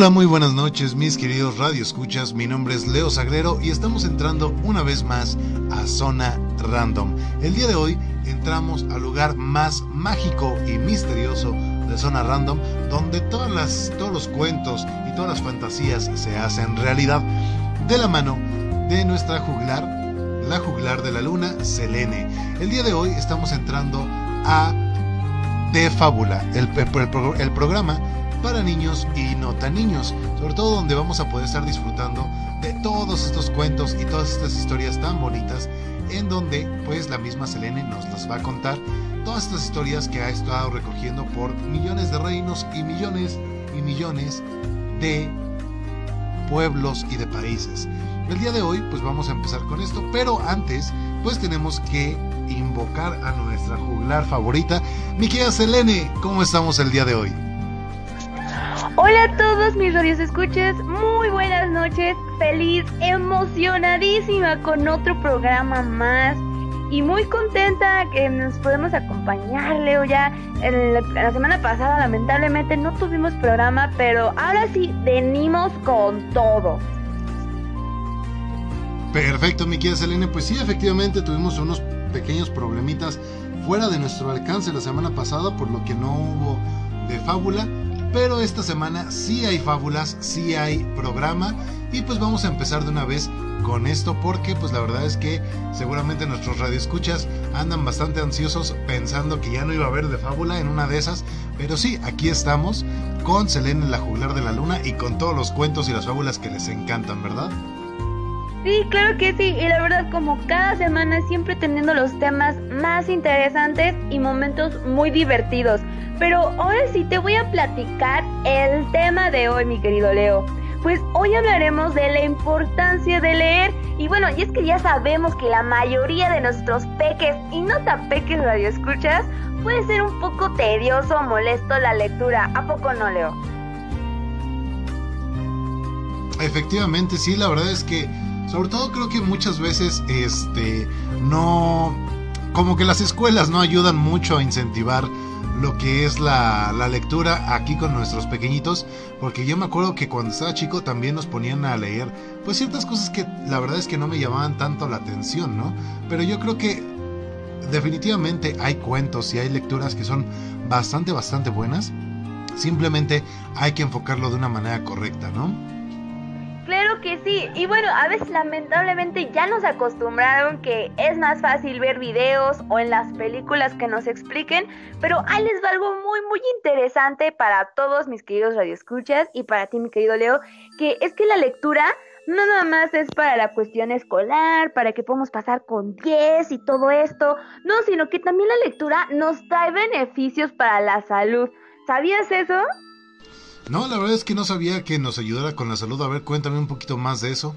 Hola, muy buenas noches, mis queridos radioescuchas. Mi nombre es Leo Sagrero y estamos entrando una vez más a Zona Random. El día de hoy entramos al lugar más mágico y misterioso de Zona Random, donde todas las, todos los cuentos y todas las fantasías se hacen realidad de la mano de nuestra juglar, la juglar de la luna, Selene. El día de hoy estamos entrando a De Fábula, el, el programa para niños y no tan niños, sobre todo donde vamos a poder estar disfrutando de todos estos cuentos y todas estas historias tan bonitas, en donde pues la misma Selene nos las va a contar todas estas historias que ha estado recogiendo por millones de reinos y millones y millones de pueblos y de países. El día de hoy pues vamos a empezar con esto, pero antes pues tenemos que invocar a nuestra juglar favorita, mi querida Selene, ¿cómo estamos el día de hoy? Hola a todos mis radios escuches, muy buenas noches, feliz, emocionadísima con otro programa más y muy contenta que nos podemos acompañar, Leo. Ya la semana pasada lamentablemente no tuvimos programa, pero ahora sí venimos con todo. Perfecto, mi querida Selene. Pues sí, efectivamente tuvimos unos pequeños problemitas fuera de nuestro alcance la semana pasada, por lo que no hubo de fábula. Pero esta semana sí hay fábulas, sí hay programa y pues vamos a empezar de una vez con esto porque pues la verdad es que seguramente nuestros radioescuchas andan bastante ansiosos pensando que ya no iba a haber de fábula en una de esas, pero sí, aquí estamos con Selene la juglar de la luna y con todos los cuentos y las fábulas que les encantan, ¿verdad? Sí, claro que sí, y la verdad como cada semana siempre teniendo los temas más interesantes y momentos muy divertidos. Pero ahora sí te voy a platicar el tema de hoy, mi querido Leo. Pues hoy hablaremos de la importancia de leer. Y bueno, y es que ya sabemos que la mayoría de nuestros peques y no tan peques radioescuchas puede ser un poco tedioso o molesto la lectura. ¿A poco no, Leo? Efectivamente, sí, la verdad es que sobre todo creo que muchas veces este no como que las escuelas no ayudan mucho a incentivar lo que es la, lectura aquí con nuestros pequeñitos, porque yo me acuerdo que cuando estaba chico también nos ponían a leer, pues ciertas cosas que la verdad es que no me llamaban tanto la atención, ¿no? Pero yo creo que definitivamente hay cuentos y hay lecturas que son bastante, bastante buenas. Simplemente hay que enfocarlo de una manera correcta, ¿no? Claro que sí. Y bueno, a veces lamentablemente ya nos acostumbraron que es más fácil ver videos o en las películas que nos expliquen, pero ahí les va algo muy muy interesante para todos mis queridos radioescuchas y para ti mi querido Leo, que es que la lectura no nada más es para la cuestión escolar, para que podamos pasar con 10 y todo esto, no, sino que también la lectura nos trae beneficios para la salud. ¿Sabías eso? No, la verdad es que no sabía que nos ayudara con la salud. A ver, cuéntame un poquito más de eso.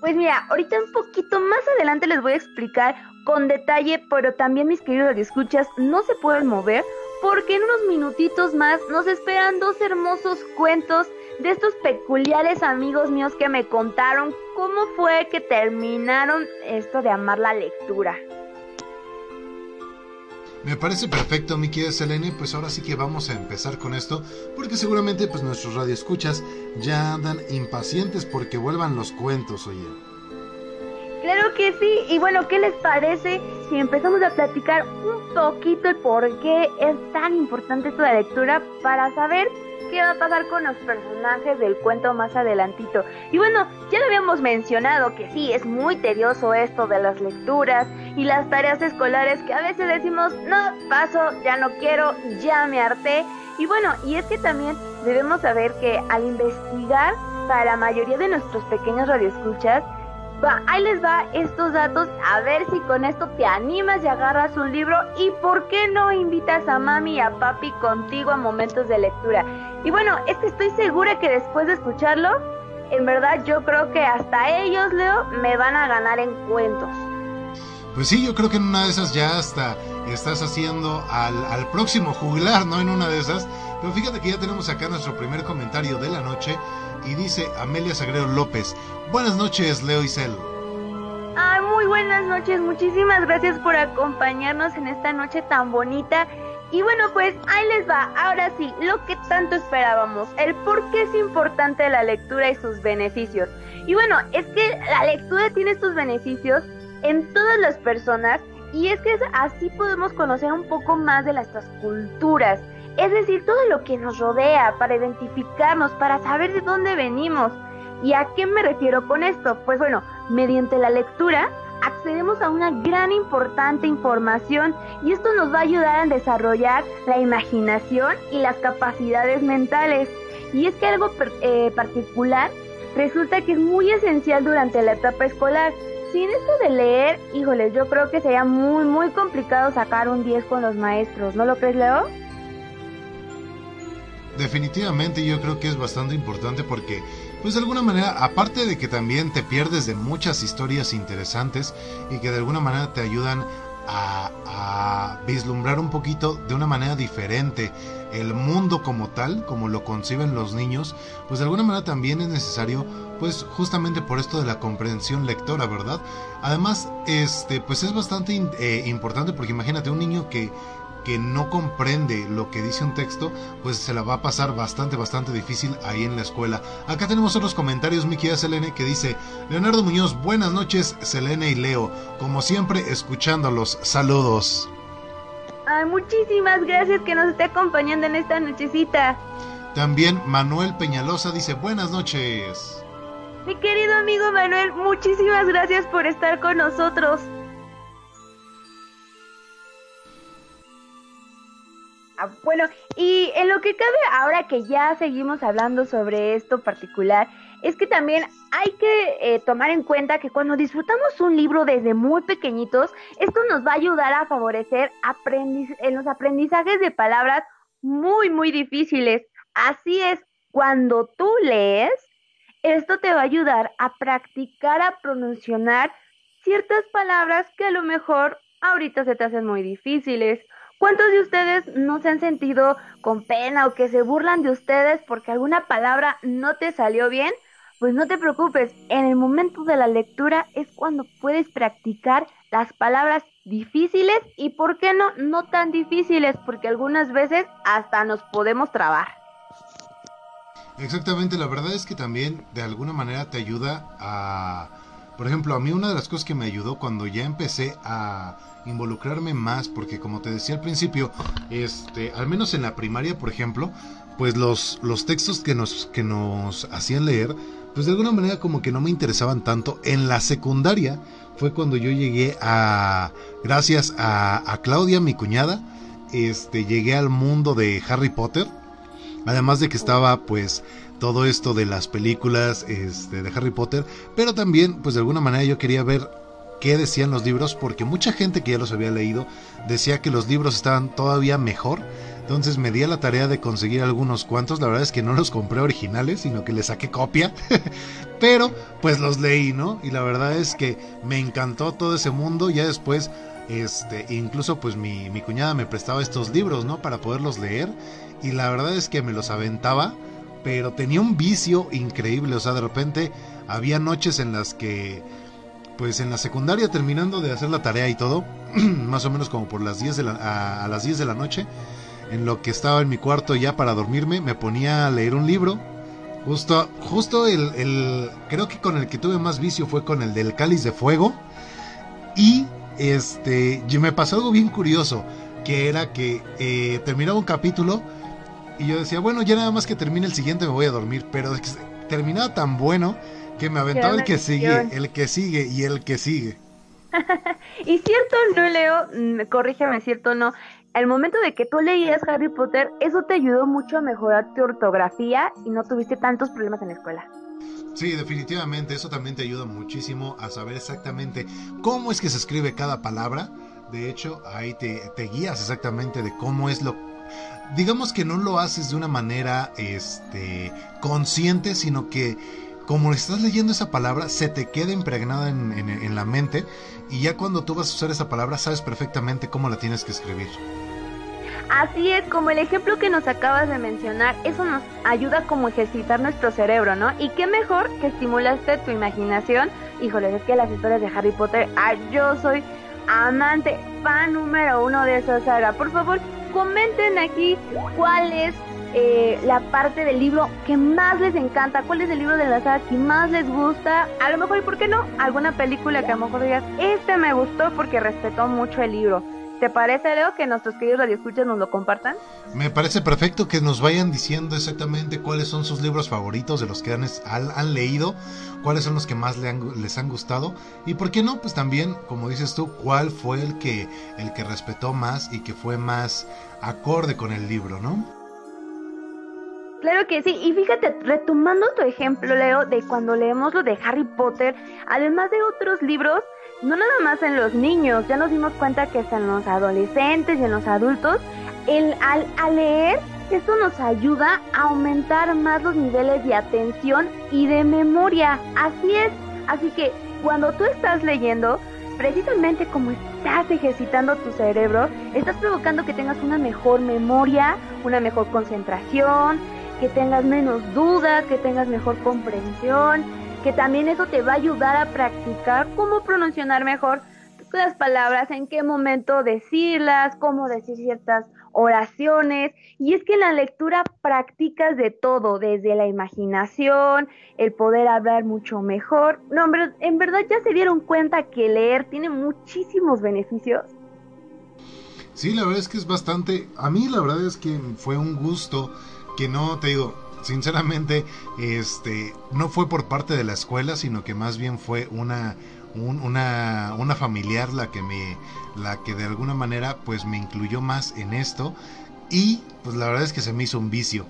Pues mira, ahorita un poquito más adelante les voy a explicar con detalle, pero también mis queridos escuchas no se pueden mover porque en unos minutitos más nos esperan dos hermosos cuentos de estos peculiares amigos míos que me contaron cómo fue que terminaron esto de amar la lectura. Me parece perfecto, mi querida Selene. Pues ahora sí que vamos a empezar con esto, porque seguramente pues nuestros radioescuchas ya andan impacientes porque vuelvan los cuentos, oye. Claro que sí. Y bueno, ¿qué les parece si empezamos a platicar un poquito el por qué es tan importante esta lectura para saber qué va a pasar con los personajes del cuento más adelantito. Y bueno, ya lo habíamos mencionado que sí, es muy tedioso esto de las lecturas y las tareas escolares que a veces decimos, no, paso, ya no quiero, ya me harté. Y bueno, y es que también debemos saber que al investigar para la mayoría de nuestros pequeños radioescuchas, Va, ahí les va estos datos, a ver si con esto te animas y agarras un libro y por qué no invitas a mami y a papi contigo a momentos de lectura. Y bueno, este estoy segura que después de escucharlo, en verdad yo creo que hasta ellos, Leo, me van a ganar en cuentos. Pues sí, yo creo que en una de esas ya hasta estás haciendo al, al próximo juglar, ¿no? En una de esas. Pero fíjate que ya tenemos acá nuestro primer comentario de la noche y dice Amelia Sagrero López. Buenas noches, Leo y Cel. Ay, muy buenas noches. Muchísimas gracias por acompañarnos en esta noche tan bonita. Y bueno, pues ahí les va. Ahora sí, lo que tanto esperábamos, el por qué es importante la lectura y sus beneficios. Y bueno, es que la lectura tiene sus beneficios en todas las personas y es que así podemos conocer un poco más de nuestras culturas, es decir, todo lo que nos rodea para identificarnos, para saber de dónde venimos. ¿Y a qué me refiero con esto? Pues bueno, mediante la lectura accedemos a una gran importante información y esto nos va a ayudar a desarrollar la imaginación y las capacidades mentales. Y es que algo eh, particular resulta que es muy esencial durante la etapa escolar. Sin esto de leer, híjoles, yo creo que sería muy, muy complicado sacar un 10 con los maestros, ¿no lo crees, Leo? Definitivamente yo creo que es bastante importante porque pues de alguna manera, aparte de que también te pierdes de muchas historias interesantes y que de alguna manera te ayudan a, vislumbrar un poquito de una manera diferente el mundo como tal, como lo conciben los niños, pues de alguna manera también es necesario, pues justamente por esto de la comprensión lectora, ¿verdad? Además, este, pues es bastante eh, importante porque imagínate un niño que que no comprende lo que dice un texto, pues se la va a pasar bastante, bastante difícil ahí en la escuela. Acá tenemos otros comentarios, mi querida Selene, que dice, Leonardo Muñoz, buenas noches, Selene y Leo, como siempre, escuchándolos, saludos. Ay, muchísimas gracias que nos esté acompañando en esta nochecita. También Manuel Peñalosa dice, buenas noches. Mi querido amigo Manuel, muchísimas gracias por estar con nosotros. Ah, bueno, y en lo que cabe ahora que ya seguimos hablando sobre esto particular, es que también hay que eh, tomar en cuenta que cuando disfrutamos un libro desde muy pequeñitos, esto nos va a ayudar a favorecer en los aprendizajes de palabras muy, muy difíciles. Así es, cuando tú lees, esto te va a ayudar a practicar, a pronunciar ciertas palabras que a lo mejor ahorita se te hacen muy difíciles ¿Cuántos de ustedes no se han sentido con pena o que se burlan de ustedes porque alguna palabra no te salió bien? Pues no te preocupes, en el momento de la lectura es cuando puedes practicar las palabras difíciles y, ¿por qué no? No tan difíciles, porque algunas veces hasta nos podemos trabar. Exactamente, la verdad es que también de alguna manera te ayuda a... Por ejemplo, a mí una de las cosas que me ayudó cuando ya empecé a involucrarme más porque como te decía al principio, este, al menos en la primaria, por ejemplo, pues los, los textos que nos, que nos hacían leer, pues de alguna manera como que no me interesaban tanto. En la secundaria fue cuando yo llegué a, gracias a, a Claudia, mi cuñada, este, llegué al mundo de Harry Potter. Además de que estaba pues todo esto de las películas este, de Harry Potter, pero también pues de alguna manera yo quería ver qué decían los libros, porque mucha gente que ya los había leído decía que los libros estaban todavía mejor. Entonces me di a la tarea de conseguir algunos cuantos. La verdad es que no los compré originales, sino que les saqué copia. Pero pues los leí, ¿no? Y la verdad es que me encantó todo ese mundo. Ya después, este, incluso pues mi, mi cuñada me prestaba estos libros, ¿no? Para poderlos leer. Y la verdad es que me los aventaba. Pero tenía un vicio increíble. O sea, de repente había noches en las que pues en la secundaria terminando de hacer la tarea y todo, más o menos como por las 10 de la, a, las 10 de la noche, en lo que estaba en mi cuarto ya para dormirme, me ponía a leer un libro. Justo, justo el, el, creo que con el que tuve más vicio fue con el del cáliz de fuego. Y este, me pasó algo bien curioso, que era que eh, terminaba un capítulo y yo decía, bueno, ya nada más que termine el siguiente me voy a dormir, pero terminaba tan bueno que me aventaba el que sigue, el que sigue y el que sigue. y cierto no, Leo, mm, corrígeme, cierto no. Al momento de que tú leías Harry Potter, eso te ayudó mucho a mejorar tu ortografía y no tuviste tantos problemas en la escuela. Sí, definitivamente, eso también te ayuda muchísimo a saber exactamente cómo es que se escribe cada palabra. De hecho, ahí te, te guías exactamente de cómo es lo digamos que no lo haces de una manera este consciente, sino que como estás leyendo esa palabra, se te queda impregnada en, la mente y ya cuando tú vas a usar esa palabra sabes perfectamente cómo la tienes que escribir. Así es, como el ejemplo que nos acabas de mencionar, eso nos ayuda como ejercitar nuestro cerebro, ¿no? Y qué mejor que estimulaste tu imaginación. Híjole, es que las historias de Harry Potter, ah, yo soy amante, fan número uno de esa saga. Por favor, comenten aquí cuál es eh, la parte del libro que más les encanta, cuál es el libro de la saga que más les gusta, a lo mejor, ¿y por qué no? Alguna película que a lo mejor digas, este me gustó porque respetó mucho el libro. ¿Te parece, Leo, que nuestros queridos radioescuchas nos lo compartan? Me parece perfecto que nos vayan diciendo exactamente cuáles son sus libros favoritos de los que han, han, leído, cuáles son los que más les han gustado y por qué no, pues también, como dices tú, cuál fue el que, el que respetó más y que fue más acorde con el libro, ¿no? Claro que sí, y fíjate, retomando tu ejemplo, Leo, de cuando leemos lo de Harry Potter, además de otros libros, no nada más en los niños, ya nos dimos cuenta que es en los adolescentes y en los adultos, el, al, leer esto nos ayuda a aumentar más los niveles de atención y de memoria. Así es, así que cuando tú estás leyendo, precisamente como estás ejercitando tu cerebro, estás provocando que tengas una mejor memoria, una mejor concentración, que tengas menos dudas, que tengas mejor comprensión, que también eso te va a ayudar a practicar cómo pronunciar mejor las palabras, en qué momento decirlas, cómo decir ciertas oraciones. Y es que en la lectura practicas de todo, desde la imaginación, el poder hablar mucho mejor. No, hombre, en verdad ya se dieron cuenta que leer tiene muchísimos beneficios. Sí, la verdad es que es bastante, a mí la verdad es que fue un gusto que no, te digo, sinceramente, este, no fue por parte de la escuela, sino que más bien fue una, una, una familiar la que me, la que de alguna manera, pues me incluyó más en esto y, pues la verdad es que se me hizo un vicio.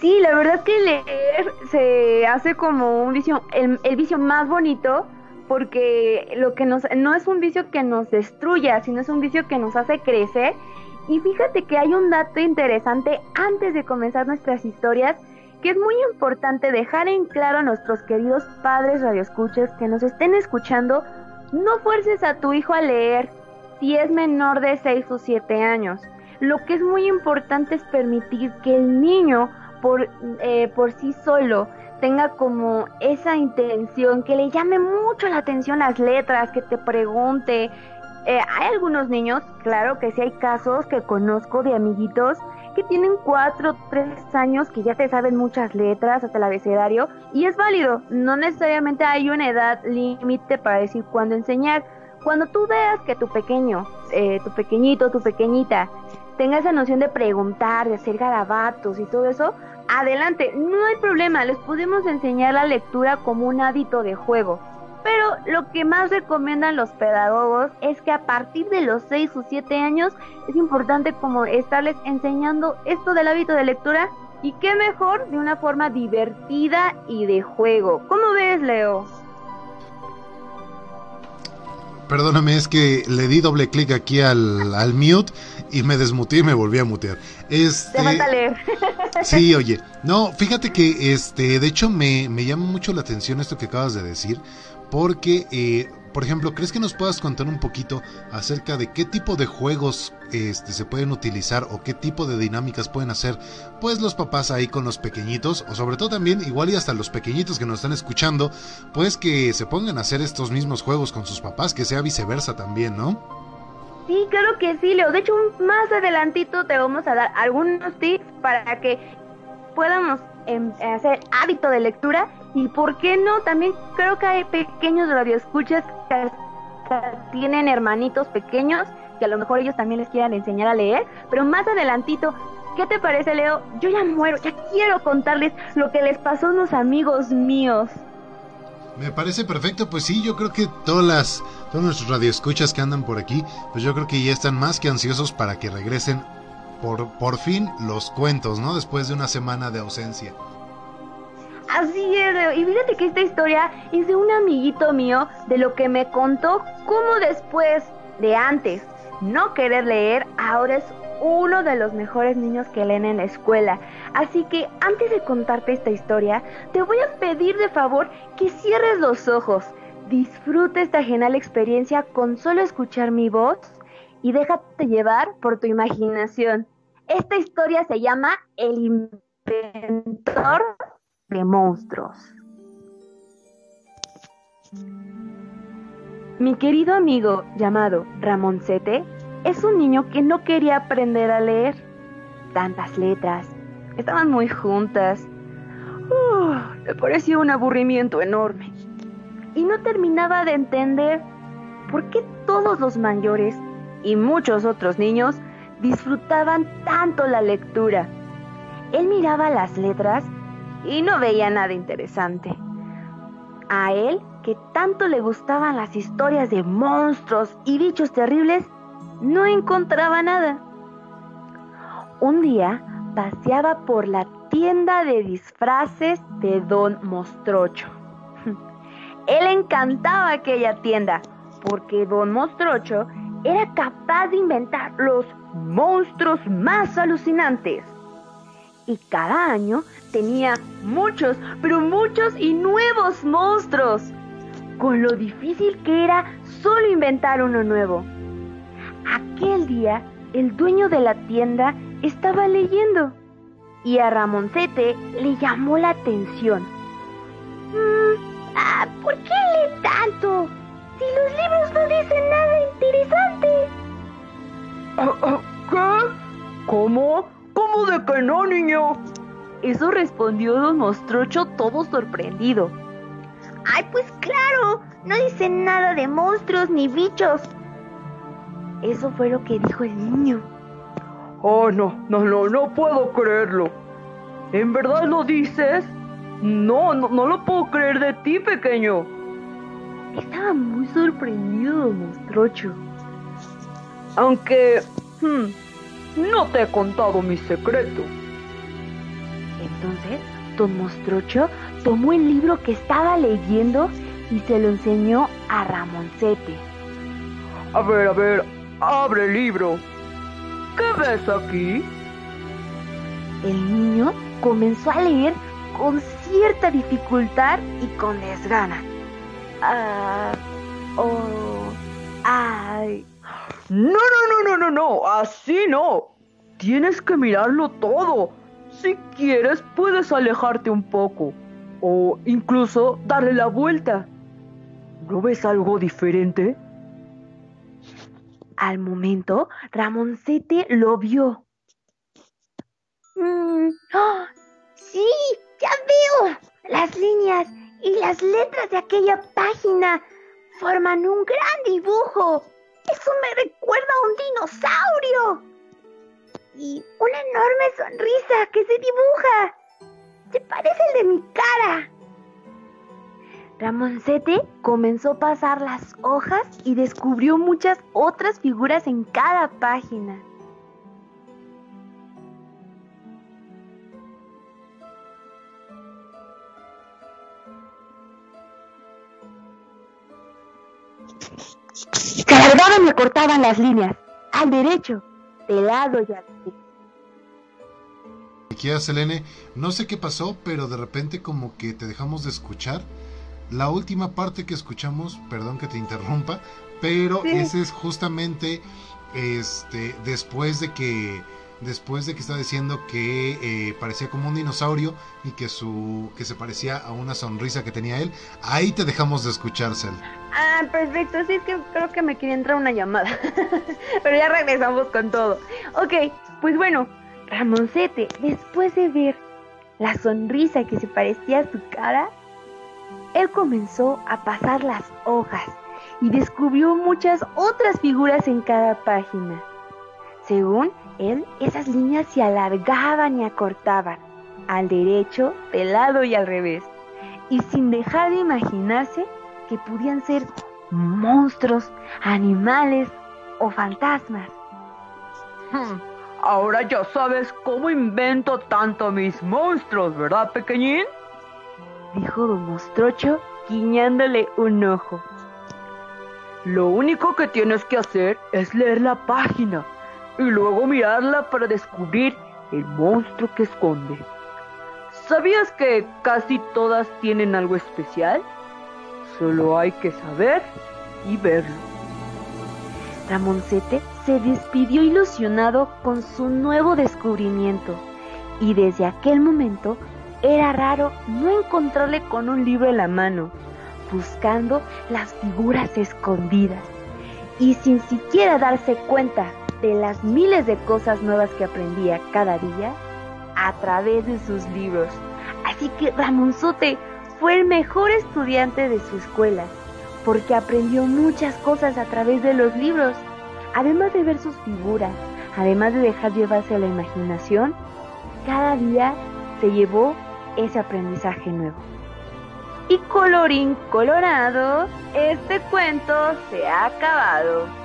Sí, la verdad es que leer se hace como un vicio, el, el vicio más bonito, porque lo que nos, no es un vicio que nos destruya, sino es un vicio que nos hace crecer y fíjate que hay un dato interesante antes de comenzar nuestras historias que es muy importante dejar en claro a nuestros queridos padres radioescuchas que nos estén escuchando, no fuerces a tu hijo a leer si es menor de 6 o 7 años. Lo que es muy importante es permitir que el niño por, eh, por sí solo tenga como esa intención, que le llame mucho la atención las letras, que te pregunte, eh, hay algunos niños, claro que sí hay casos que conozco de amiguitos que tienen cuatro, tres años, que ya te saben muchas letras hasta el abecedario, y es válido, no necesariamente hay una edad límite para decir cuándo enseñar. Cuando tú veas que tu pequeño, eh, tu pequeñito, tu pequeñita, tenga esa noción de preguntar, de hacer garabatos y todo eso, adelante, no hay problema, les podemos enseñar la lectura como un hábito de juego. Pero lo que más recomiendan los pedagogos es que a partir de los 6 o 7 años es importante como estarles enseñando esto del hábito de lectura y qué mejor de una forma divertida y de juego. ¿Cómo ves, Leo? Perdóname, es que le di doble clic aquí al, al mute y me desmuté y me volví a mutear. Este, Te falta leer. sí, oye. No, fíjate que este, de hecho me, me llama mucho la atención esto que acabas de decir porque, eh, por ejemplo, ¿crees que nos puedas contar un poquito acerca de qué tipo de juegos este, se pueden utilizar o qué tipo de dinámicas pueden hacer pues los papás ahí con los pequeñitos o sobre todo también igual y hasta los pequeñitos que nos están escuchando pues que se pongan a hacer estos mismos juegos con sus papás, que sea viceversa también, ¿no? Sí, claro que sí, Leo. De hecho, más adelantito te vamos a dar algunos tips para que podamos em, hacer hábito de lectura y por qué no, también creo que hay pequeños radioescuchas que tienen hermanitos pequeños que a lo mejor ellos también les quieran enseñar a leer, pero más adelantito, ¿qué te parece Leo? Yo ya muero, ya quiero contarles lo que les pasó a unos amigos míos. Me parece perfecto, pues sí, yo creo que todas las, todos nuestros radioescuchas que andan por aquí, pues yo creo que ya están más que ansiosos para que regresen por, por fin los cuentos, ¿no? Después de una semana de ausencia. Así es, y fíjate que esta historia es de un amiguito mío, de lo que me contó cómo después de antes no querer leer, ahora es uno de los mejores niños que leen en la escuela. Así que antes de contarte esta historia, te voy a pedir de favor que cierres los ojos, disfrute esta genial experiencia con solo escuchar mi voz y déjate llevar por tu imaginación. Esta historia se llama El inventor de monstruos. Mi querido amigo llamado Ramoncete es un niño que no quería aprender a leer. Tantas letras, estaban muy juntas. le parecía un aburrimiento enorme. Y no terminaba de entender por qué todos los mayores y muchos otros niños disfrutaban tanto la lectura. Él miraba las letras y no veía nada interesante. A él, que tanto le gustaban las historias de monstruos y bichos terribles, no encontraba nada. Un día paseaba por la tienda de disfraces de Don Mostrocho. Él encantaba aquella tienda porque Don Mostrocho era capaz de inventar los monstruos más alucinantes. Y cada año tenía muchos, pero muchos y nuevos monstruos. Con lo difícil que era solo inventar uno nuevo. Aquel día, el dueño de la tienda estaba leyendo y a Ramoncete le llamó la atención. Mm, ah, ¿Por qué lee tanto? Si los libros no dicen nada interesante. Ah, ah, ¿Qué? ¿Cómo? ¿Cómo de que no, niño? Eso respondió don Mostrocho todo sorprendido. Ay, pues claro, no dice nada de monstruos ni bichos. Eso fue lo que dijo el niño. Oh, no, no, no, no puedo creerlo. ¿En verdad lo dices? No, no, no lo puedo creer de ti, pequeño. Estaba muy sorprendido don Mostrocho. Aunque... Hmm, no te he contado mi secreto. Entonces, don Mostrocho tomó el libro que estaba leyendo y se lo enseñó a Ramoncete. A ver, a ver, abre el libro. ¿Qué ves aquí? El niño comenzó a leer con cierta dificultad y con desgana. Ah, oh, ay. No, no, no, no, no, no, así no. Tienes que mirarlo todo. Si quieres, puedes alejarte un poco o incluso darle la vuelta. ¿No ves algo diferente? Al momento, Ramoncete lo vio. Mm, ¡oh! sí, ya veo. Las líneas y las letras de aquella página forman un gran dibujo. Eso me recuerda a un dinosaurio y una enorme sonrisa que se dibuja. Se parece al de mi cara. Ramoncete comenzó a pasar las hojas y descubrió muchas otras figuras en cada página. Se alargaban y cortaban las líneas, al derecho, de lado y al Aquí Selene, no sé qué pasó, pero de repente como que te dejamos de escuchar. La última parte que escuchamos, perdón que te interrumpa, pero ese es justamente este después de que después de que está diciendo que eh, parecía como un dinosaurio y que su que se parecía a una sonrisa que tenía él ahí te dejamos de escuchar ah perfecto sí es que creo que me quería entrar una llamada pero ya regresamos con todo ok pues bueno Ramoncete, después de ver la sonrisa que se parecía a su cara, él comenzó a pasar las hojas y descubrió muchas otras figuras en cada página. Según él, esas líneas se alargaban y acortaban, al derecho, de lado y al revés, y sin dejar de imaginarse que podían ser monstruos, animales o fantasmas. Hmm. Ahora ya sabes cómo invento tanto mis monstruos, ¿verdad, pequeñín? Dijo don Mostrocho, guiñándole un ojo. Lo único que tienes que hacer es leer la página y luego mirarla para descubrir el monstruo que esconde. ¿Sabías que casi todas tienen algo especial? Solo hay que saber y verlo. Ramoncete se despidió ilusionado con su nuevo descubrimiento y desde aquel momento era raro no encontrarle con un libro en la mano, buscando las figuras escondidas. y sin siquiera darse cuenta de las miles de cosas nuevas que aprendía cada día a través de sus libros. Así que Ramonzote fue el mejor estudiante de su escuela, porque aprendió muchas cosas a través de los libros, además de ver sus figuras, además de dejar llevarse a la imaginación, cada día se llevó ese aprendizaje nuevo. Y colorín colorado, este cuento se ha acabado.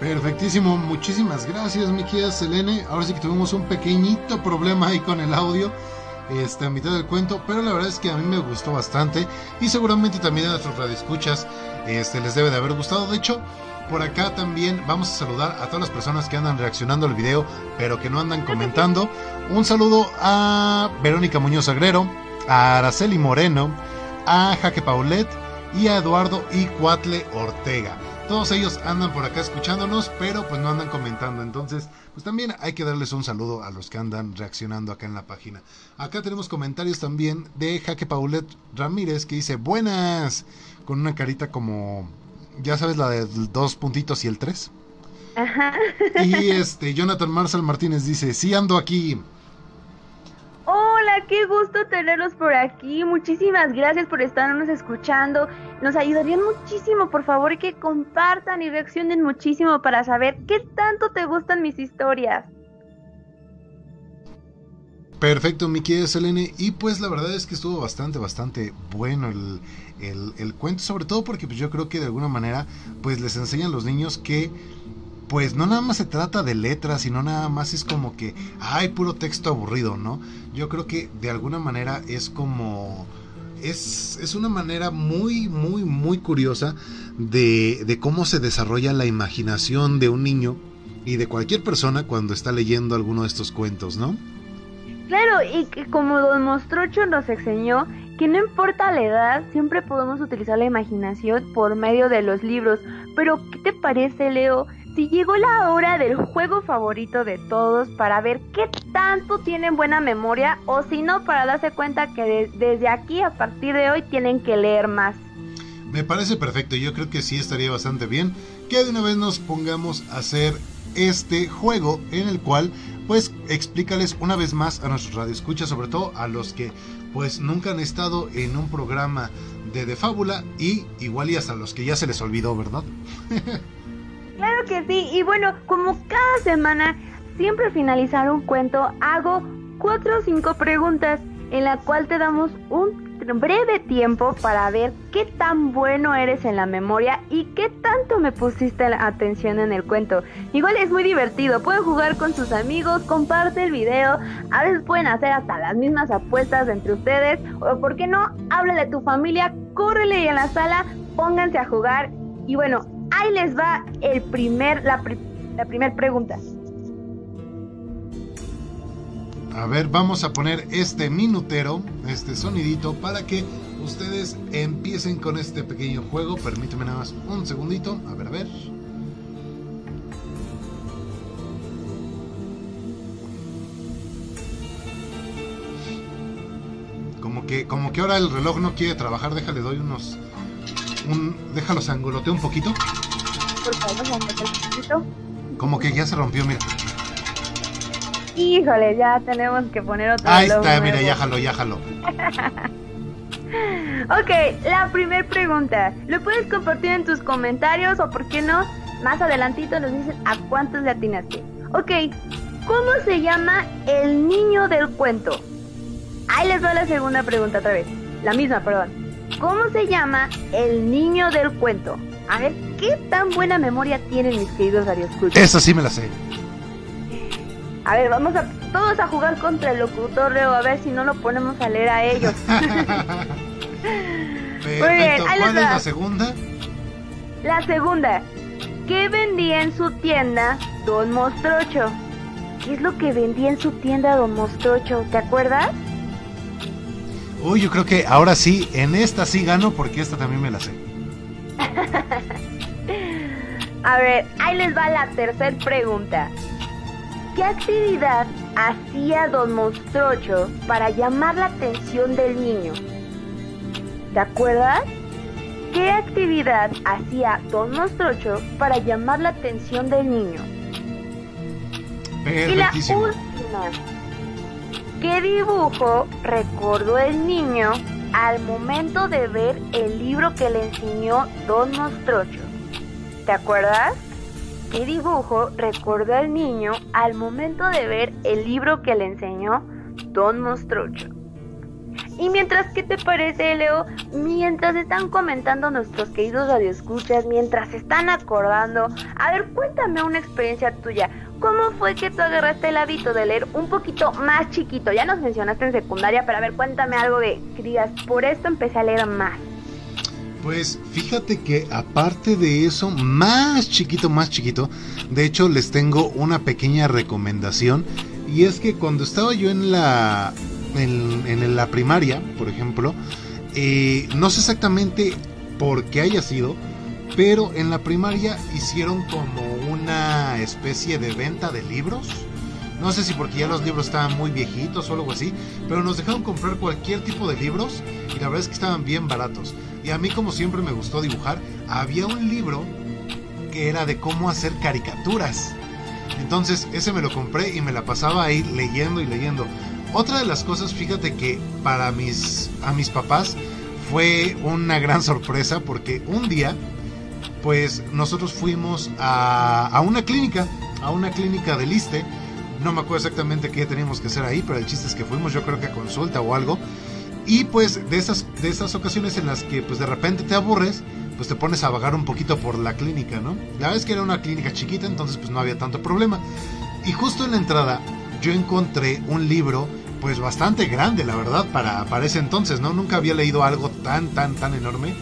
Perfectísimo, muchísimas gracias mi querida Selene. Ahora sí que tuvimos un pequeñito problema ahí con el audio este, a mitad del cuento, pero la verdad es que a mí me gustó bastante y seguramente también a nuestros radioescuchas este, les debe de haber gustado. De hecho, por acá también vamos a saludar a todas las personas que andan reaccionando al video, pero que no andan comentando. Un saludo a Verónica Muñoz Agrero, a Araceli Moreno, a Jaque Paulet y a Eduardo y Cuatle Ortega. Todos ellos andan por acá escuchándonos, pero pues no andan comentando. Entonces, pues también hay que darles un saludo a los que andan reaccionando acá en la página. Acá tenemos comentarios también de Jaque Paulet Ramírez que dice buenas, con una carita como, ya sabes, la de dos puntitos y el tres. Ajá. Y este, Jonathan Marcel Martínez dice, sí ando aquí. Hola, qué gusto tenerlos por aquí. Muchísimas gracias por estarnos escuchando. Nos ayudarían muchísimo, por favor, que compartan y reaccionen muchísimo para saber qué tanto te gustan mis historias. Perfecto, mi querida Selene. Y pues la verdad es que estuvo bastante, bastante bueno el, el, el cuento, sobre todo porque pues, yo creo que de alguna manera pues les enseñan los niños que pues no nada más se trata de letras, sino nada más es como que hay puro texto aburrido, ¿no? Yo creo que de alguna manera es como... Es, es una manera muy, muy, muy curiosa de, de cómo se desarrolla la imaginación de un niño y de cualquier persona cuando está leyendo alguno de estos cuentos, ¿no? Claro, y que como Don Mostrocho nos enseñó, que no importa la edad, siempre podemos utilizar la imaginación por medio de los libros. Pero, ¿qué te parece, Leo? Si llegó la hora del juego favorito de todos para ver qué tanto tienen buena memoria o si no, para darse cuenta que de- desde aquí a partir de hoy tienen que leer más. Me parece perfecto, yo creo que sí estaría bastante bien que de una vez nos pongamos a hacer este juego en el cual pues explícales una vez más a nuestros radioescuchas, sobre todo a los que pues nunca han estado en un programa de de fábula y igual y hasta los que ya se les olvidó, ¿verdad? Claro que sí, y bueno, como cada semana, siempre al finalizar un cuento hago cuatro o cinco preguntas en la cual te damos un breve tiempo para ver qué tan bueno eres en la memoria y qué tanto me pusiste la atención en el cuento. Igual es muy divertido, pueden jugar con sus amigos, comparte el video, a veces pueden hacer hasta las mismas apuestas entre ustedes, o por qué no, háblale a tu familia, córrele en la sala, pónganse a jugar y bueno, ahí les va el primer, la, la primer pregunta. A ver, vamos a poner este minutero, este sonidito, para que ustedes empiecen con este pequeño juego. Permíteme nada más un segundito. A ver, a ver. Como que, como que ahora el reloj no quiere trabajar, déjale, doy unos... Un, déjalo sangoloteo un poquito. Por favor, un poquito. Como que ya se rompió, mira. Híjole, ya tenemos que poner otro Ahí está, mira, ya jaló, ya jaló. Ok, la primer pregunta. Lo puedes compartir en tus comentarios o, por qué no, más adelantito nos dices a cuántos le atinaste. Ok, ¿cómo se llama el niño del cuento? Ahí les va la segunda pregunta otra vez. La misma, perdón. ¿Cómo se llama el niño del cuento? A ver, ¿qué tan buena memoria tienen mis queridos radioescuchas? Esa sí me la sé. A ver, vamos a todos a jugar contra el locutor, Leo, a ver si no lo ponemos a leer a ellos. Perfecto. ahí les ¿Cuál es la segunda? La segunda, ¿qué vendía en su tienda Don Mostrocho? ¿Qué es lo que vendía en su tienda Don Mostrocho? ¿Te acuerdas? Uy, yo creo que ahora sí, en esta sí gano porque esta también me la sé. A ver, ahí les va la tercera pregunta. ¿Qué actividad hacía Don Mostrocho para llamar la atención del niño? ¿Te acuerdas? ¿qué actividad hacía Don Mostrocho para llamar la atención del niño? Y la última, ¿qué dibujo recordó el niño al momento de ver el libro que le enseñó Don Mostrocho? ¿Te acuerdas? ¿Qué dibujo recordó el niño al momento de ver el libro que le enseñó Don Mostrocho? Y mientras, ¿qué te parece, Leo? Mientras están comentando nuestros queridos radioescuchas, mientras están acordando, a ver, cuéntame una experiencia tuya. ¿Cómo fue que tú agarraste el hábito de leer un poquito más chiquito? Ya nos mencionaste en secundaria, pero a ver, cuéntame algo de que digas, por esto empecé a leer más. Pues fíjate que aparte de eso, más chiquito, más chiquito, de hecho les tengo una pequeña recomendación y es que cuando estaba yo en la en, la primaria, por ejemplo, eh, no sé exactamente por qué haya sido, pero en la primaria hicieron como una especie de venta de libros. No sé si porque ya los libros estaban muy viejitos o algo así, pero nos dejaron comprar cualquier tipo de libros y la verdad es que estaban bien baratos. Y a mí como siempre me gustó dibujar, había un libro que era de cómo hacer caricaturas. Entonces ese me lo compré y me la pasaba ahí leyendo y leyendo. Otra de las cosas, fíjate que para mis, a mis papás fue una gran sorpresa porque un día, pues nosotros fuimos a, a una clínica, a una clínica de Liste. No me acuerdo exactamente qué teníamos que hacer ahí, pero el chiste es que fuimos, yo creo que a consulta o algo. Y pues de esas, de esas ocasiones en las que pues de repente te aburres, pues te pones a vagar un poquito por la clínica, ¿no? La vez que era una clínica chiquita, entonces pues no había tanto problema. Y justo en la entrada yo encontré un libro pues bastante grande, la verdad, para, para ese entonces, ¿no? Nunca había leído algo tan, tan, tan enorme.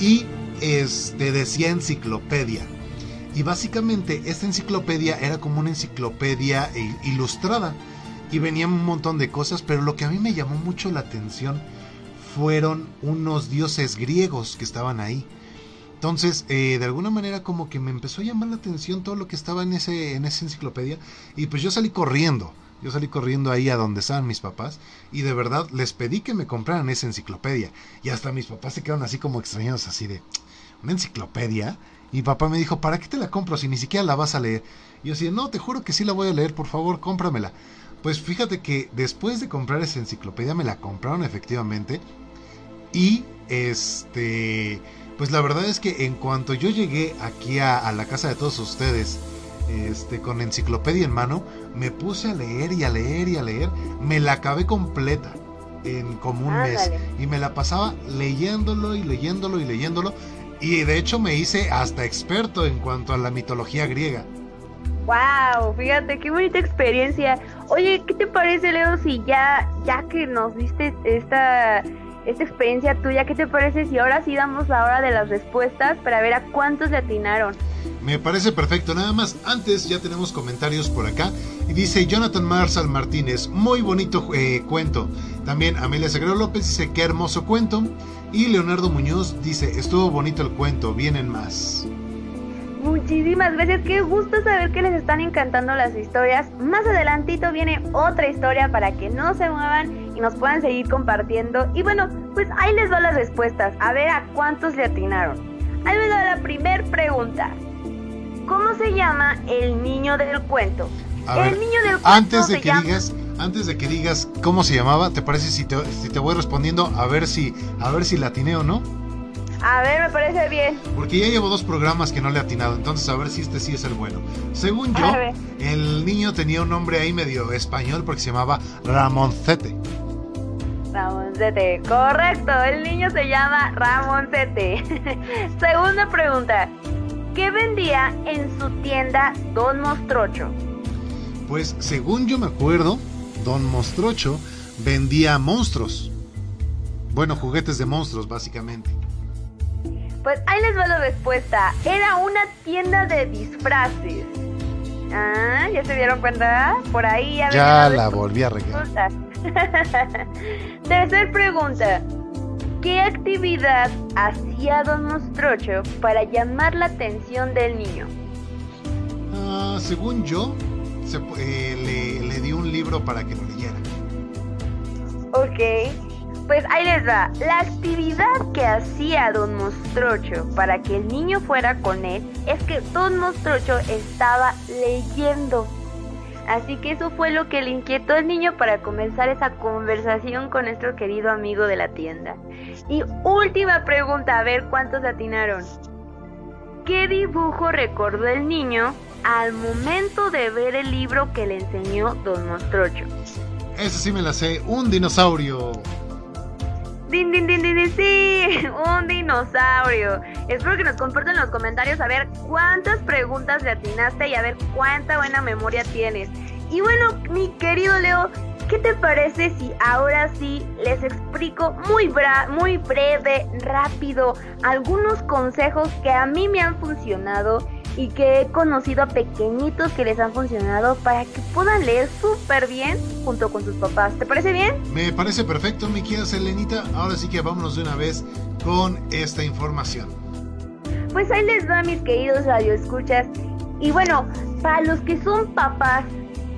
Y este decía enciclopedia. Y básicamente esta enciclopedia era como una enciclopedia ilustrada. Y venían un montón de cosas, pero lo que a mí me llamó mucho la atención fueron unos dioses griegos que estaban ahí. Entonces, eh, de alguna manera como que me empezó a llamar la atención todo lo que estaba en, ese, en esa enciclopedia. Y pues yo salí corriendo. Yo salí corriendo ahí a donde estaban mis papás y de verdad les pedí que me compraran esa enciclopedia. Y hasta mis papás se quedaron así como extrañados, así de, ¿una enciclopedia? Y papá me dijo, ¿para qué te la compro si ni siquiera la vas a leer? Y yo decía, no, te juro que sí la voy a leer, por favor, cómpramela. Pues fíjate que después de comprar esa enciclopedia me la compraron efectivamente. Y este, pues la verdad es que en cuanto yo llegué aquí a, la casa de todos ustedes, este, con enciclopedia en mano, me puse a leer y a leer y a leer. Me la acabé completa en como un mes. Y me la pasaba leyéndolo y leyéndolo y leyéndolo. Y de hecho me hice hasta experto en cuanto a la mitología griega. Wow, fíjate qué bonita experiencia. Oye, ¿qué te parece, Leo, si ya ya que nos diste esta esta experiencia tuya, ¿qué te parece si ahora sí damos la hora de las respuestas para ver a cuántos le atinaron? Me parece perfecto, nada más antes ya tenemos comentarios por acá y dice Jonathan Marsal Martínez, muy bonito eh, cuento. También Amelia Sagrado López dice qué hermoso cuento y Leonardo Muñoz dice estuvo bonito el cuento, vienen más. Muchísimas gracias, qué gusto saber que les están encantando las historias. Más adelantito viene otra historia para que no se muevan y nos puedan seguir compartiendo. Y bueno, pues ahí les doy las respuestas, a ver a cuántos le atinaron. Ahí les doy la primer pregunta. ¿Cómo se llama el niño del cuento? el niño del cuento antes de que digas, antes de que digas cómo se llamaba, ¿te parece si te, si te voy respondiendo a ver si a ver si la atiné o no? A ver, me parece bien. Porque ya llevo dos programas que no le he atinado, entonces a ver si este sí es el bueno. Según yo, el niño tenía un nombre ahí medio español porque se llamaba Ramoncete. Ramoncete, correcto, el niño se llama Ramoncete. Segunda pregunta, ¿qué vendía en su tienda Don Mostrocho? Pues según yo me acuerdo, Don Mostrocho vendía monstruos. Bueno, juguetes de monstruos, básicamente. Pues ahí les va la respuesta. Era una tienda de disfraces. Ah, ¿ya se dieron cuenta? Por ahí ya, ya la, volví a regalar. Tercer pregunta. ¿Qué actividad hacía Don Mostrocho para llamar la atención del niño? Ah, según yo, eh, le, le di un libro para que lo leyera. Ok. Pues ahí les va. La actividad que hacía Don Mostrocho para que el niño fuera con él es que Don Mostrocho estaba leyendo. Así que eso fue lo que le inquietó al niño para comenzar esa conversación con nuestro querido amigo de la tienda. Y última pregunta, a ver cuántos atinaron. ¿Qué dibujo recordó el niño al momento de ver el libro que le enseñó Don Mostrocho? Eso sí me la sé, un dinosaurio. ¡Din, din, din, din, sí! ¡Un dinosaurio! Espero que nos compartan en los comentarios a ver cuántas preguntas le atinaste y a ver cuánta buena memoria tienes. Y bueno, mi querido Leo, ¿qué te parece si ahora sí les explico muy, muy breve, rápido, algunos consejos que a mí me han funcionado y que he conocido a pequeñitos que les han funcionado para que puedan leer súper bien junto con sus papás. ¿Te parece bien? Me parece perfecto, mi querida Selenita. Ahora sí que vámonos de una vez con esta información. Pues ahí les va, mis queridos radioescuchas. Y bueno, para los que son papás,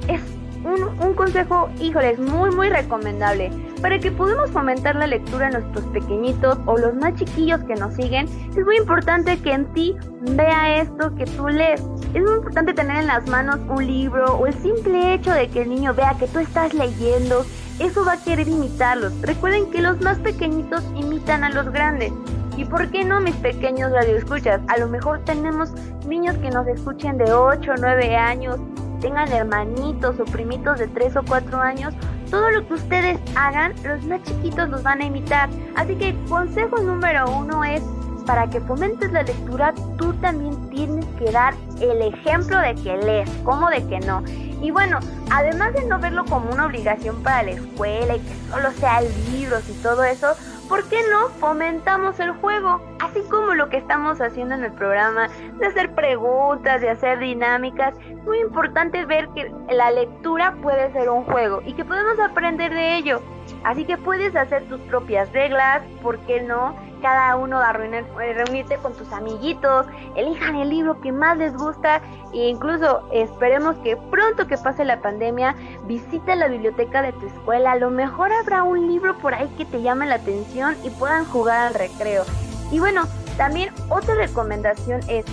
es un, un consejo, híjoles, muy, muy recomendable para que podamos fomentar la lectura a nuestros pequeñitos o los más chiquillos que nos siguen, es muy importante que en ti vea esto que tú lees. Es muy importante tener en las manos un libro o el simple hecho de que el niño vea que tú estás leyendo, eso va a querer imitarlos. Recuerden que los más pequeñitos imitan a los grandes. ¿Y por qué no mis pequeños radioescuchas? A lo mejor tenemos niños que nos escuchen de 8 o 9 años, tengan hermanitos o primitos de 3 o 4 años todo lo que ustedes hagan, los más chiquitos los van a imitar. Así que consejo número uno es, para que fomentes la lectura, tú también tienes que dar el ejemplo de que lees, como de que no. Y bueno, además de no verlo como una obligación para la escuela y que solo sea libros y todo eso, ¿por qué no fomentamos el juego? Así como lo que estamos haciendo en el programa, de hacer preguntas, de hacer dinámicas. Muy importante ver que la lectura puede ser un juego y que podemos aprender de ello. Así que puedes hacer tus propias reglas, ¿por qué no? Cada uno a eh, reunirte con tus amiguitos, elijan el libro que más les gusta e incluso esperemos que pronto que pase la pandemia visite la biblioteca de tu escuela. A lo mejor habrá un libro por ahí que te llame la atención y puedan jugar al recreo. Y bueno, también otra recomendación es,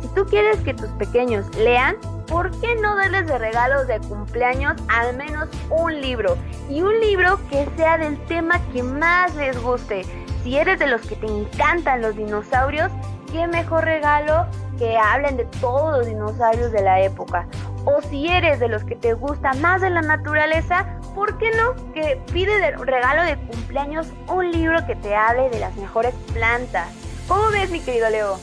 si tú quieres que tus pequeños lean, ¿por qué no darles de regalos de cumpleaños al menos un libro? Y un libro que sea del tema que más les guste. Si eres de los que te encantan los dinosaurios, qué mejor regalo que hablen de todos los dinosaurios de la época. O si eres de los que te gusta más de la naturaleza, ¿por qué no? Que pide de regalo de cumpleaños un libro que te hable de las mejores plantas. ¿Cómo ves, mi querido Leo?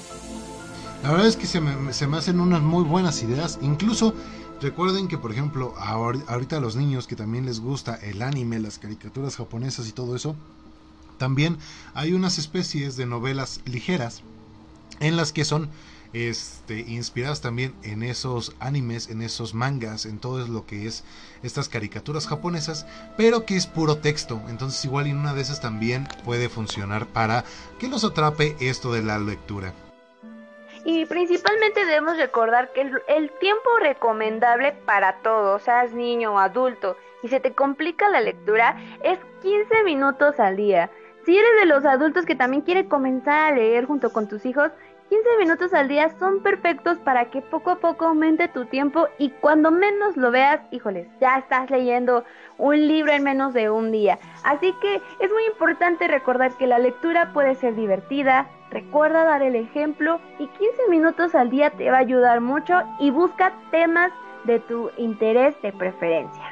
La verdad es que se me, se me hacen unas muy buenas ideas. Incluso recuerden que, por ejemplo, ahorita a los niños que también les gusta el anime, las caricaturas japonesas y todo eso, también hay unas especies de novelas ligeras en las que son este, inspiradas también en esos animes, en esos mangas, en todo lo que es estas caricaturas japonesas, pero que es puro texto. Entonces igual en una de esas también puede funcionar para que los atrape esto de la lectura. Y principalmente debemos recordar que el, tiempo recomendable para todos, seas niño o adulto, y se te complica la lectura, es 15 minutos al día. Si eres de los adultos que también quiere comenzar a leer junto con tus hijos, 15 minutos al día son perfectos para que poco a poco aumente tu tiempo y cuando menos lo veas, híjoles, ya estás leyendo un libro en menos de un día. Así que es muy importante recordar que la lectura puede ser divertida, recuerda dar el ejemplo y 15 minutos al día te va a ayudar mucho y busca temas de tu interés de preferencia.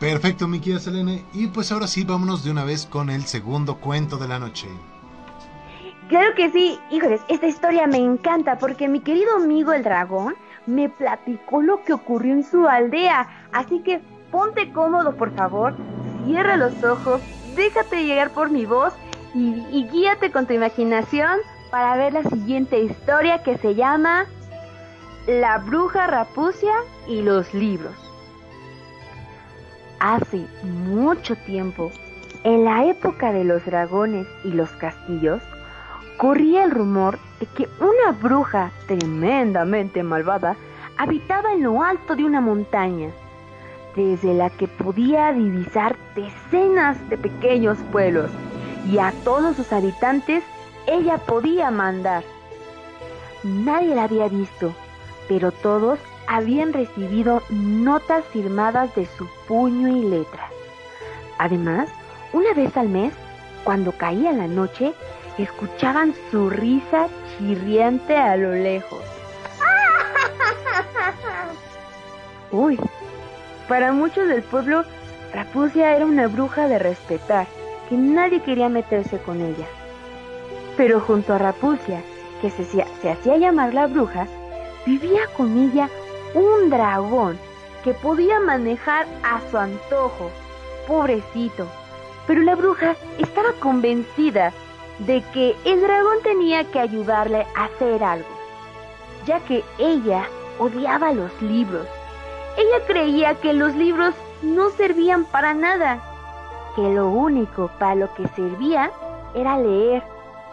Perfecto, mi querida Selene. Y pues ahora sí, vámonos de una vez con el segundo cuento de la noche. Claro que sí, híjoles, esta historia me encanta porque mi querido amigo el dragón me platicó lo que ocurrió en su aldea. Así que ponte cómodo, por favor, cierra los ojos, déjate llegar por mi voz y, y guíate con tu imaginación para ver la siguiente historia que se llama La bruja rapucia y los libros. Hace mucho tiempo, en la época de los dragones y los castillos, corría el rumor de que una bruja tremendamente malvada habitaba en lo alto de una montaña. desde la que podía divisar decenas de pequeños pueblos y a todos sus habitantes ella podía mandar. Nadie la había visto, pero todos habían recibido notas firmadas de su puño y letra. Además, una vez al mes, cuando caía la noche, escuchaban su risa chirriante a lo lejos. Uy, para muchos del pueblo, Rapucia era una bruja de respetar, que nadie quería meterse con ella. Pero junto a Rapucia, que se, se hacía llamar la bruja, vivía con ella un dragón que podía manejar a su antojo. Pobrecito. Pero la bruja estaba convencida de que el dragón tenía que ayudarle a hacer algo, ya que ella odiaba los libros. Ella creía que los libros no servían para nada, que lo único para lo que servía era leer,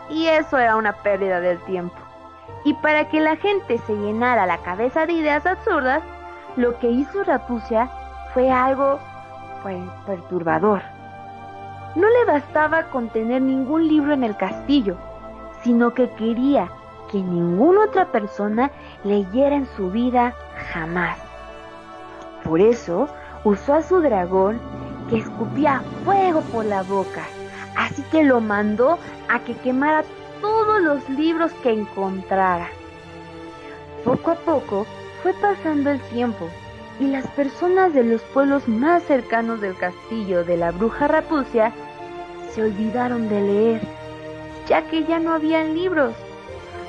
y eso era una pérdida del tiempo. Y para que la gente se llenara la cabeza de ideas absurdas, lo que hizo Rapucia fue algo pues, perturbador. No le bastaba con tener ningún libro en el castillo, sino que quería que ninguna otra persona leyera en su vida jamás. Por eso usó a su dragón que escupía fuego por la boca, así que lo mandó a que quemara los libros que encontrara. Poco a poco fue pasando el tiempo y las personas de los pueblos más cercanos del castillo de la bruja Rapucia se olvidaron de leer, ya que ya no habían libros.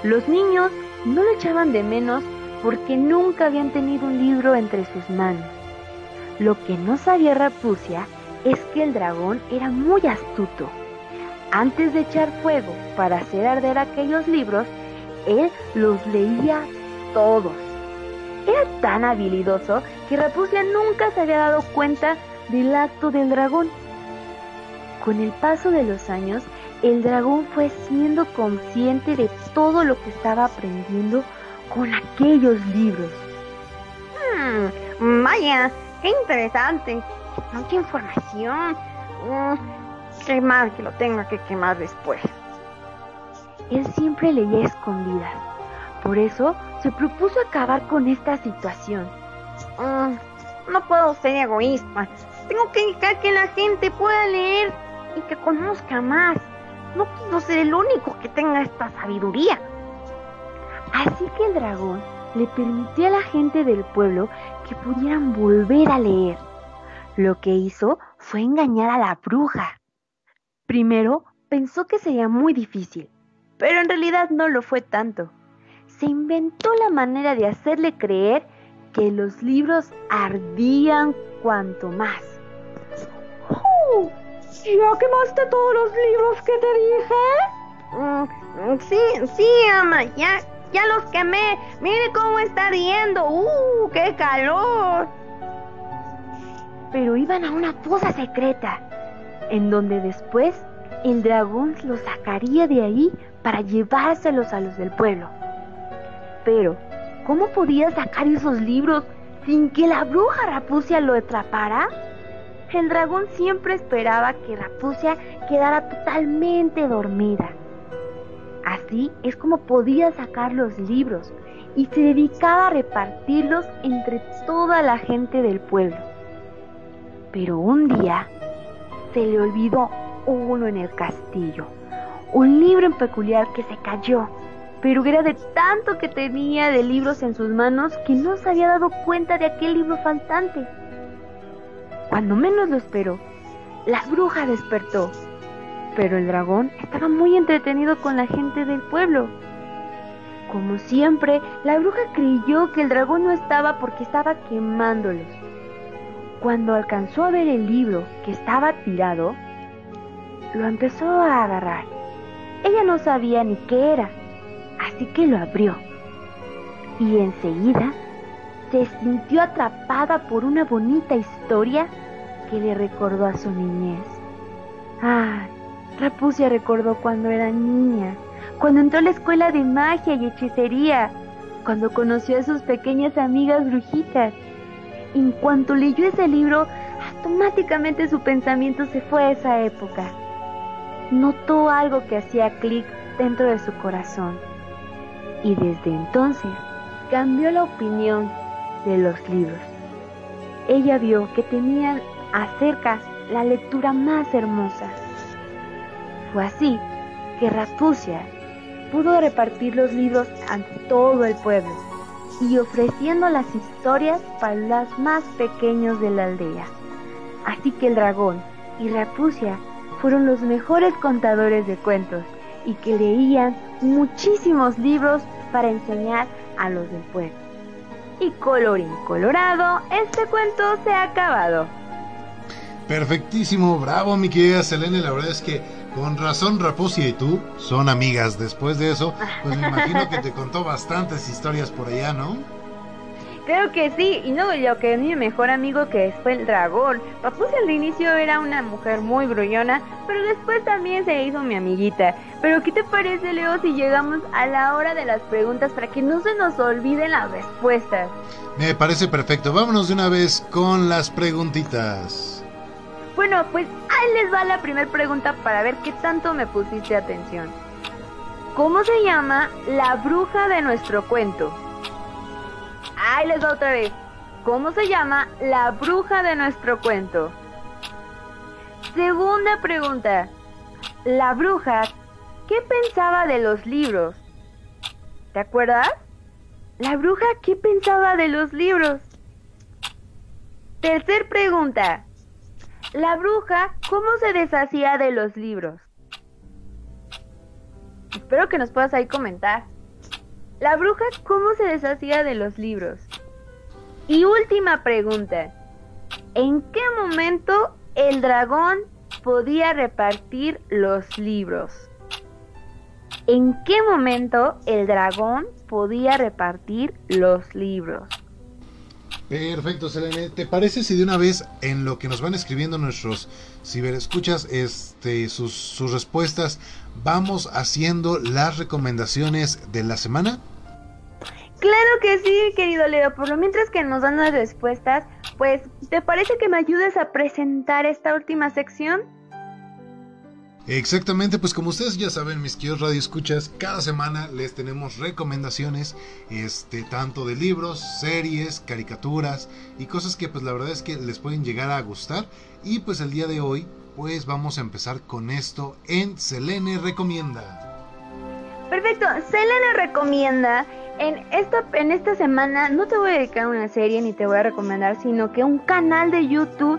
Los niños no lo echaban de menos porque nunca habían tenido un libro entre sus manos. Lo que no sabía Rapucia es que el dragón era muy astuto. Antes de echar fuego para hacer arder aquellos libros, él los leía todos. Era tan habilidoso que Rapucia nunca se había dado cuenta del acto del dragón. Con el paso de los años, el dragón fue siendo consciente de todo lo que estaba aprendiendo con aquellos libros. Hmm, vaya, qué interesante. Qué información. Mm, qué mal que lo tenga que quemar después. Él siempre leía escondidas. Por eso se propuso acabar con esta situación. Mm, no puedo ser egoísta. Tengo que dejar que la gente pueda leer y que conozca más. No quiero ser el único que tenga esta sabiduría. Así que el dragón le permitió a la gente del pueblo que pudieran volver a leer. Lo que hizo fue engañar a la bruja. Primero pensó que sería muy difícil, pero en realidad no lo fue tanto. Se inventó la manera de hacerle creer que los libros ardían cuanto más. ¡Oh! ¿Ya quemaste todos los libros que te dije? Mm, sí, sí, ama, ya, ya los quemé. Mire cómo está ardiendo. ¡Uh, qué calor! Pero iban a una fosa secreta, en donde después el dragón los sacaría de ahí para llevárselos a los del pueblo. Pero, ¿cómo podía sacar esos libros sin que la bruja Rapucia lo atrapara? El dragón siempre esperaba que Rapucia quedara totalmente dormida. Así es como podía sacar los libros y se dedicaba a repartirlos entre toda la gente del pueblo. Pero un día se le olvidó uno en el castillo, un libro en peculiar que se cayó, pero era de tanto que tenía de libros en sus manos que no se había dado cuenta de aquel libro faltante. Cuando menos lo esperó, la bruja despertó, pero el dragón estaba muy entretenido con la gente del pueblo. Como siempre, la bruja creyó que el dragón no estaba porque estaba quemándolos. Cuando alcanzó a ver el libro que estaba tirado, lo empezó a agarrar. Ella no sabía ni qué era, así que lo abrió. Y enseguida se sintió atrapada por una bonita historia que le recordó a su niñez. Ah, Rapucia recordó cuando era niña, cuando entró a la escuela de magia y hechicería, cuando conoció a sus pequeñas amigas brujitas. En cuanto leyó ese libro, automáticamente su pensamiento se fue a esa época. Notó algo que hacía clic dentro de su corazón y desde entonces cambió la opinión de los libros. Ella vio que tenían acerca la lectura más hermosa. Fue así que Rapucia pudo repartir los libros ante todo el pueblo y ofreciendo las historias para los más pequeños de la aldea. Así que el dragón y Rapucia fueron los mejores contadores de cuentos y que leían muchísimos libros para enseñar a los del pueblo. Y colorín colorado, este cuento se ha acabado. Perfectísimo, bravo mi querida Selene, la verdad es que con razón Rapucia y tú son amigas. Después de eso, pues me imagino que te contó bastantes historias por allá, ¿no? Creo que sí, y no, lo que mi mejor amigo que fue el dragón. Papucia al inicio era una mujer muy gruñona, pero después también se hizo mi amiguita. Pero ¿qué te parece, Leo, si llegamos a la hora de las preguntas para que no se nos olviden las respuestas? Me parece perfecto. Vámonos de una vez con las preguntitas. Bueno, pues ahí les va la primera pregunta para ver qué tanto me pusiste atención. ¿Cómo se llama la bruja de nuestro cuento? Ahí les va otra vez. ¿Cómo se llama la bruja de nuestro cuento? Segunda pregunta. La bruja, ¿qué pensaba de los libros? ¿Te acuerdas? La bruja, ¿qué pensaba de los libros? Tercer pregunta. La bruja, ¿cómo se deshacía de los libros? Espero que nos puedas ahí comentar. La bruja, ¿cómo se deshacía de los libros? Y última pregunta. ¿En qué momento el dragón podía repartir los libros? ¿En qué momento el dragón podía repartir los libros? Perfecto, Selene. ¿Te parece si de una vez en lo que nos van escribiendo nuestros ciberescuchas este, sus, sus respuestas, vamos haciendo las recomendaciones de la semana? Claro que sí, querido Leo. Por lo mientras que nos dan las respuestas, pues, ¿te parece que me ayudes a presentar esta última sección? Exactamente, pues como ustedes ya saben, mis queridos radioescuchas, cada semana les tenemos recomendaciones, este, tanto de libros, series, caricaturas y cosas que pues la verdad es que les pueden llegar a gustar. Y pues el día de hoy, pues vamos a empezar con esto en Selene Recomienda. Perfecto, Selene Recomienda. En esta, en esta semana no te voy a dedicar una serie ni te voy a recomendar, sino que un canal de YouTube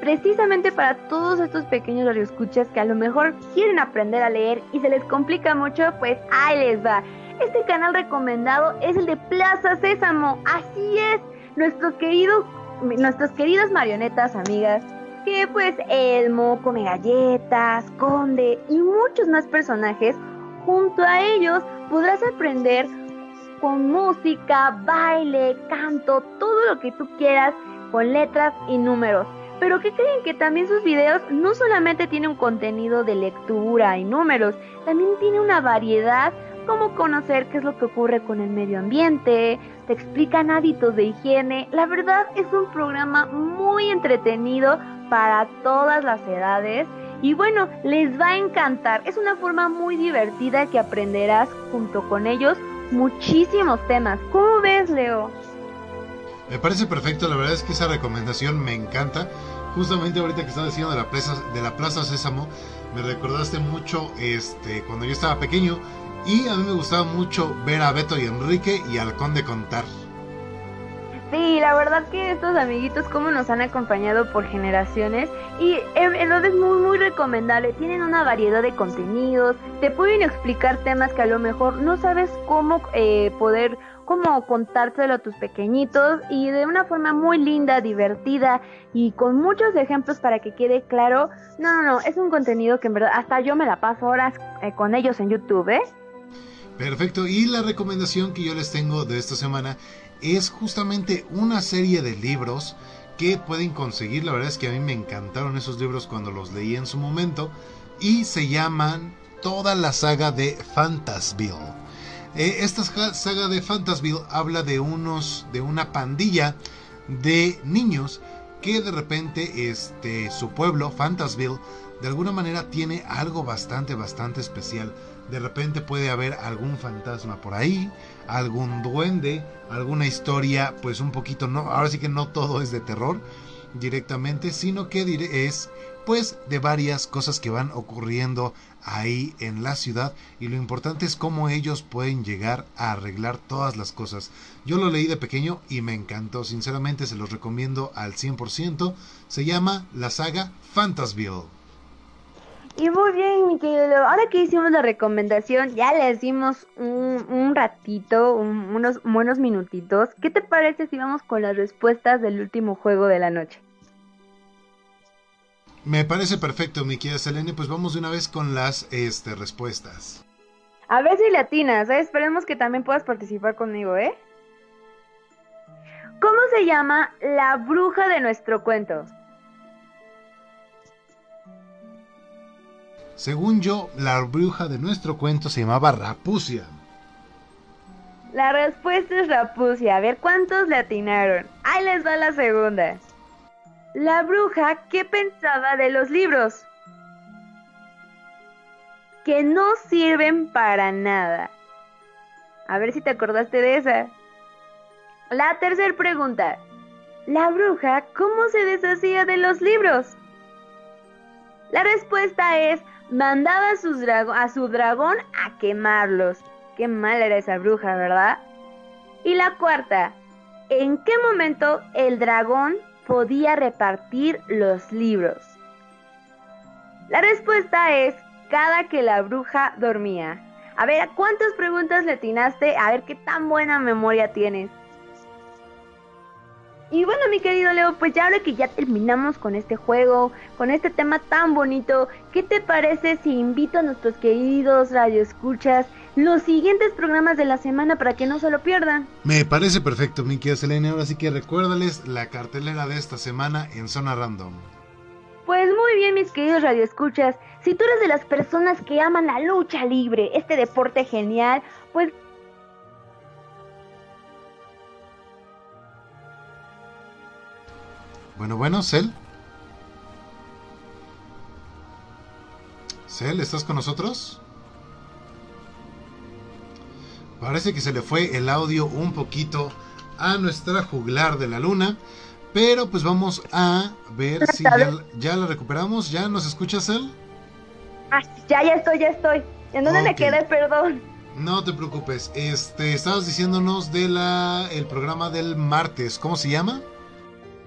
precisamente para todos estos pequeños radioescuchas que a lo mejor quieren aprender a leer y se les complica mucho, pues ahí les va. Este canal recomendado es el de Plaza Sésamo. Así es, nuestros queridos, nuestras queridas marionetas amigas, que pues Elmo, Come Galletas, Conde y muchos más personajes, junto a ellos podrás aprender con música, baile, canto, todo lo que tú quieras, con letras y números. Pero ¿qué creen? Que también sus videos no solamente tienen un contenido de lectura y números, también tiene una variedad como conocer qué es lo que ocurre con el medio ambiente, te explican hábitos de higiene. La verdad es un programa muy entretenido para todas las edades y bueno, les va a encantar. Es una forma muy divertida que aprenderás junto con ellos muchísimos temas. ¿Cómo ves, Leo? Me parece perfecto, la verdad es que esa recomendación me encanta. Justamente ahorita que estaba diciendo de la plaza, de la plaza Sésamo, me recordaste mucho este cuando yo estaba pequeño y a mí me gustaba mucho ver a Beto y Enrique y al Conde contar. Sí, la verdad que estos amiguitos como nos han acompañado por generaciones y en verdad es muy muy recomendable. Tienen una variedad de contenidos, te pueden explicar temas que a lo mejor no sabes cómo eh, poder cómo contárselo a tus pequeñitos y de una forma muy linda, divertida y con muchos ejemplos para que quede claro. No, no, no, es un contenido que en verdad hasta yo me la paso horas eh, con ellos en YouTube, ¿eh? Perfecto, y la recomendación que yo les tengo de esta semana es justamente una serie de libros que pueden conseguir. La verdad es que a mí me encantaron esos libros cuando los leí en su momento y se llaman toda la saga de Fantasville. Eh, esta saga de Fantasville habla de unos, de una pandilla de niños que de repente este, su pueblo, Fantasville, de alguna manera tiene algo bastante, bastante especial. De repente puede haber algún fantasma por ahí, algún duende, alguna historia, pues un poquito, no, ahora sí que no todo es de terror directamente, sino que es pues de varias cosas que van ocurriendo ahí en la ciudad y lo importante es cómo ellos pueden llegar a arreglar todas las cosas. Yo lo leí de pequeño y me encantó, sinceramente se los recomiendo al 100%. Se llama la saga Fantasville. Y muy bien, mi querido Ahora que hicimos la recomendación, ya les dimos un, ratito, unos buenos minutitos. ¿Qué te parece si vamos con las respuestas del último juego de la noche? Me parece perfecto, mi querida Selene. Pues vamos de una vez con las este, respuestas. A ver si latinas, ¿eh? Esperemos que también puedas participar conmigo, ¿eh? ¿Cómo se llama la bruja de nuestro cuento? Según yo, la bruja de nuestro cuento se llamaba Rapucia. La respuesta es Rapucia. A ver cuántos le atinaron. Ahí les va la segunda. La bruja, ¿qué pensaba de los libros? Que no sirven para nada. A ver si te acordaste de esa. La tercera pregunta. La bruja, ¿cómo se deshacía de los libros? La respuesta es mandaba a, su dragón a quemarlos. Qué mal era esa bruja, ¿verdad? Y la cuarta, ¿en qué momento el dragón podía repartir los libros? La respuesta es cada que la bruja dormía. A ver, ¿a cuántas preguntas le atinaste? A ver qué tan buena memoria tienes. Y bueno, mi querido Leo, pues ya ahora que ya terminamos con este juego, con este tema tan bonito, ¿qué te parece si invito a nuestros queridos radioescuchas los siguientes programas de la semana para que no se lo pierdan? Me parece perfecto, mi querida Selene. Ahora sí que recuérdales la cartelera de esta semana en Zona Random. Pues muy bien, mis queridos radioescuchas. Si tú eres de las personas que aman la lucha libre, este deporte genial, pues Bueno, bueno, Cel. Cel, ¿estás con nosotros? Parece que se le fue el audio un poquito a nuestra juglar de la luna. Pero pues vamos a ver si ya, la recuperamos. ¿Ya nos escuchas, Cel? Ah, ya, ya estoy, ya estoy. ¿En dónde me quedé? Perdón. No te preocupes. Este, estabas diciéndonos de la el programa del martes. ¿Cómo se llama?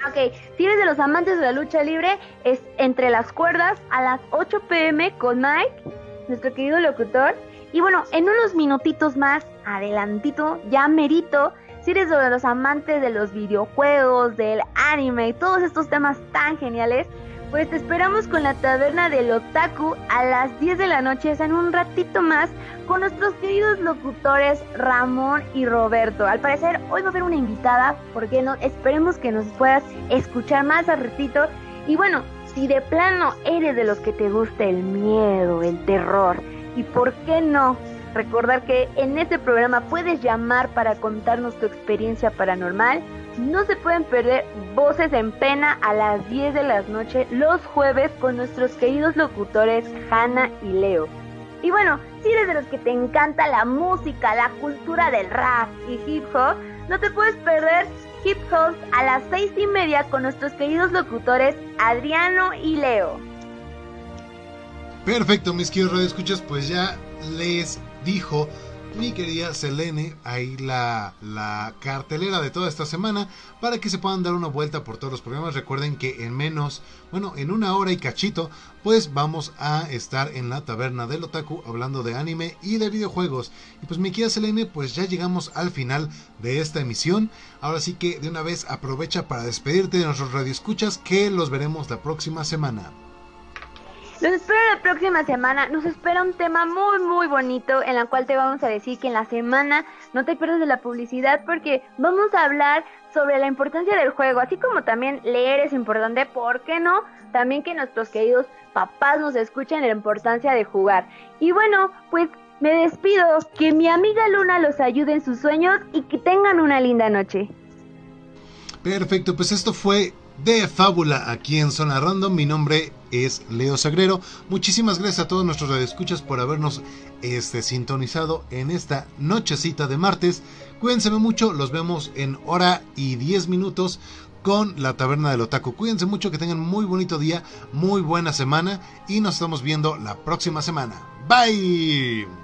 Ok, si eres de los amantes de la lucha libre, es entre las cuerdas a las 8 pm con Mike, nuestro querido locutor. Y bueno, en unos minutitos más, adelantito, ya merito, si eres de los amantes de los videojuegos, del anime y todos estos temas tan geniales, pues te esperamos con la taberna del otaku a las 10 de la noche, en un ratito más, con nuestros queridos locutores Ramón y Roberto. Al parecer hoy va a haber una invitada, porque no? Esperemos que nos puedas escuchar más al ratito. Y bueno, si de plano eres de los que te gusta el miedo, el terror, y por qué no, recordar que en este programa puedes llamar para contarnos tu experiencia paranormal, no se pueden perder Voces en Pena a las 10 de la noche los jueves con nuestros queridos locutores Hanna y Leo. Y bueno, si eres de los que te encanta la música, la cultura del rap y hip hop, no te puedes perder Hip Hop a las 6 y media con nuestros queridos locutores Adriano y Leo. Perfecto, mis queridos escuchas, pues ya les dijo mi querida Selene, ahí la, la cartelera de toda esta semana para que se puedan dar una vuelta por todos los programas. Recuerden que en menos, bueno, en una hora y cachito, pues vamos a estar en la taberna del otaku hablando de anime y de videojuegos. Y pues mi querida Selene, pues ya llegamos al final de esta emisión. Ahora sí que de una vez aprovecha para despedirte de nuestros radioescuchas que los veremos la próxima semana. Nos espera la próxima semana, nos espera un tema muy muy bonito en la cual te vamos a decir que en la semana no te pierdas de la publicidad porque vamos a hablar sobre la importancia del juego, así como también leer es importante, ¿por qué no? También que nuestros queridos papás nos escuchen la importancia de jugar. Y bueno, pues me despido, que mi amiga Luna los ayude en sus sueños y que tengan una linda noche. Perfecto, pues esto fue de Fábula aquí en Zona Random. Mi nombre es Leo Sagrero. Muchísimas gracias a todos nuestros radioescuchas por habernos este, sintonizado en esta nochecita de martes. Cuídense mucho, los vemos en hora y 10 minutos con la Taberna del Otaku. Cuídense mucho, que tengan muy bonito día, muy buena semana y nos estamos viendo la próxima semana. Bye.